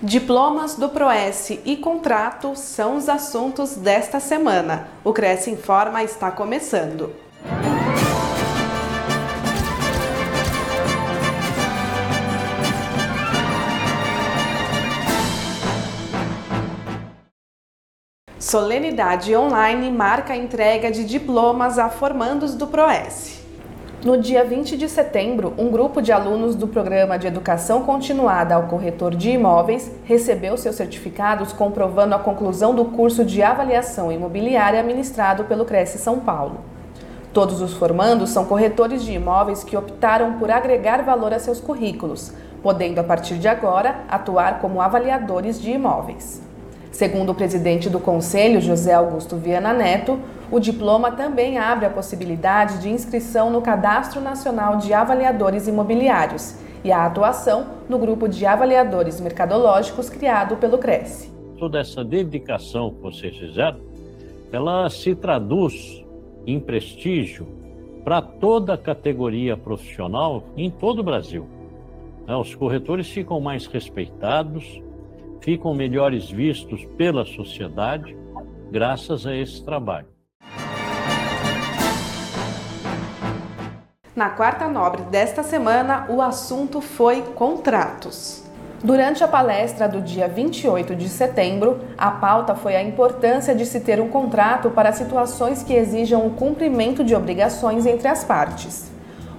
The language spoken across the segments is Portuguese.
Diplomas do Proes e contrato são os assuntos desta semana. O Cresce Informa está começando. Solenidade online marca a entrega de diplomas a formandos do Proes. No dia 20 de setembro, um grupo de alunos do Programa de Educação Continuada ao Corretor de Imóveis recebeu seus certificados comprovando a conclusão do curso de avaliação imobiliária ministrado pelo Cresce São Paulo. Todos os formandos são corretores de imóveis que optaram por agregar valor a seus currículos, podendo a partir de agora atuar como avaliadores de imóveis. Segundo o presidente do Conselho, José Augusto Viana Neto, o diploma também abre a possibilidade de inscrição no Cadastro Nacional de Avaliadores Imobiliários e a atuação no grupo de avaliadores mercadológicos criado pelo Cresce. Toda essa dedicação que vocês fizeram, ela se traduz em prestígio para toda a categoria profissional em todo o Brasil. Né, os corretores ficam mais respeitados, ficam melhores vistos pela sociedade graças a esse trabalho. Na quarta nobre desta semana, o assunto foi contratos. Durante a palestra do dia 28 de setembro, a pauta foi a importância de se ter um contrato para situações que exijam o cumprimento de obrigações entre as partes.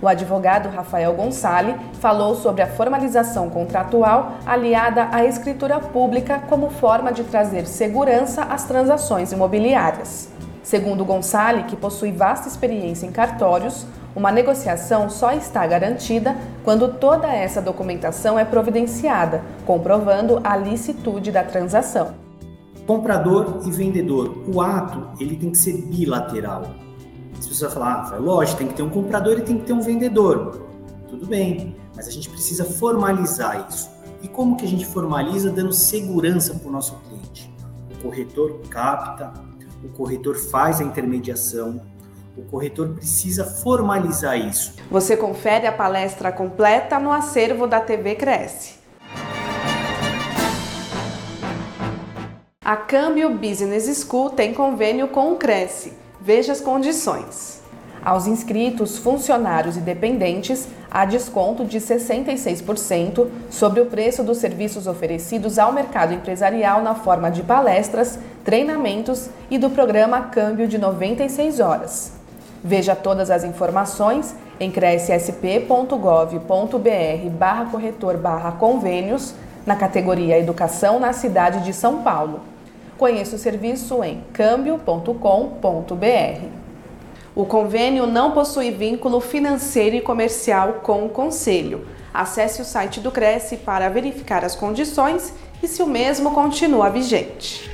O advogado Rafael Gonçalves falou sobre a formalização contratual aliada à escritura pública como forma de trazer segurança às transações imobiliárias. Segundo Gonçalves, que possui vasta experiência em cartórios, uma negociação só está garantida quando toda essa documentação é providenciada, comprovando a licitude da transação. Comprador e vendedor, o ato ele tem que ser bilateral. As pessoas falam, ah, lógico, tem que ter um comprador e tem que ter um vendedor. Tudo bem, mas a gente precisa formalizar isso. E como que a gente formaliza? Dando segurança para o nosso cliente. O corretor capta, o corretor faz a intermediação, o corretor precisa formalizar isso. Você confere a palestra completa no acervo da TV Cresce. A Câmbio Business School tem convênio com o Cresce. Veja as condições. Aos inscritos, funcionários e dependentes, há desconto de 66% sobre o preço dos serviços oferecidos ao mercado empresarial na forma de palestras, treinamentos e do programa Câmbio de 96 horas. Veja todas as informações em crescsp.gov.br barra corretor barra convênios na categoria Educação na cidade de São Paulo. Conheça o serviço em câmbio.com.br. O convênio não possui vínculo financeiro e comercial com o Conselho. Acesse o site do Cresce para verificar as condições e se o mesmo continua vigente.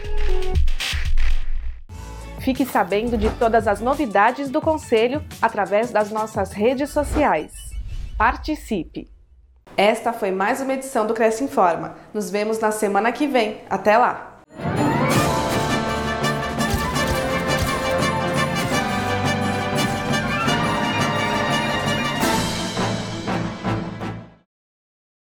Fique sabendo de todas as novidades do Conselho através das nossas redes sociais. Participe! Esta foi mais uma edição do Cresce Informa. Nos vemos na semana que vem. Até lá!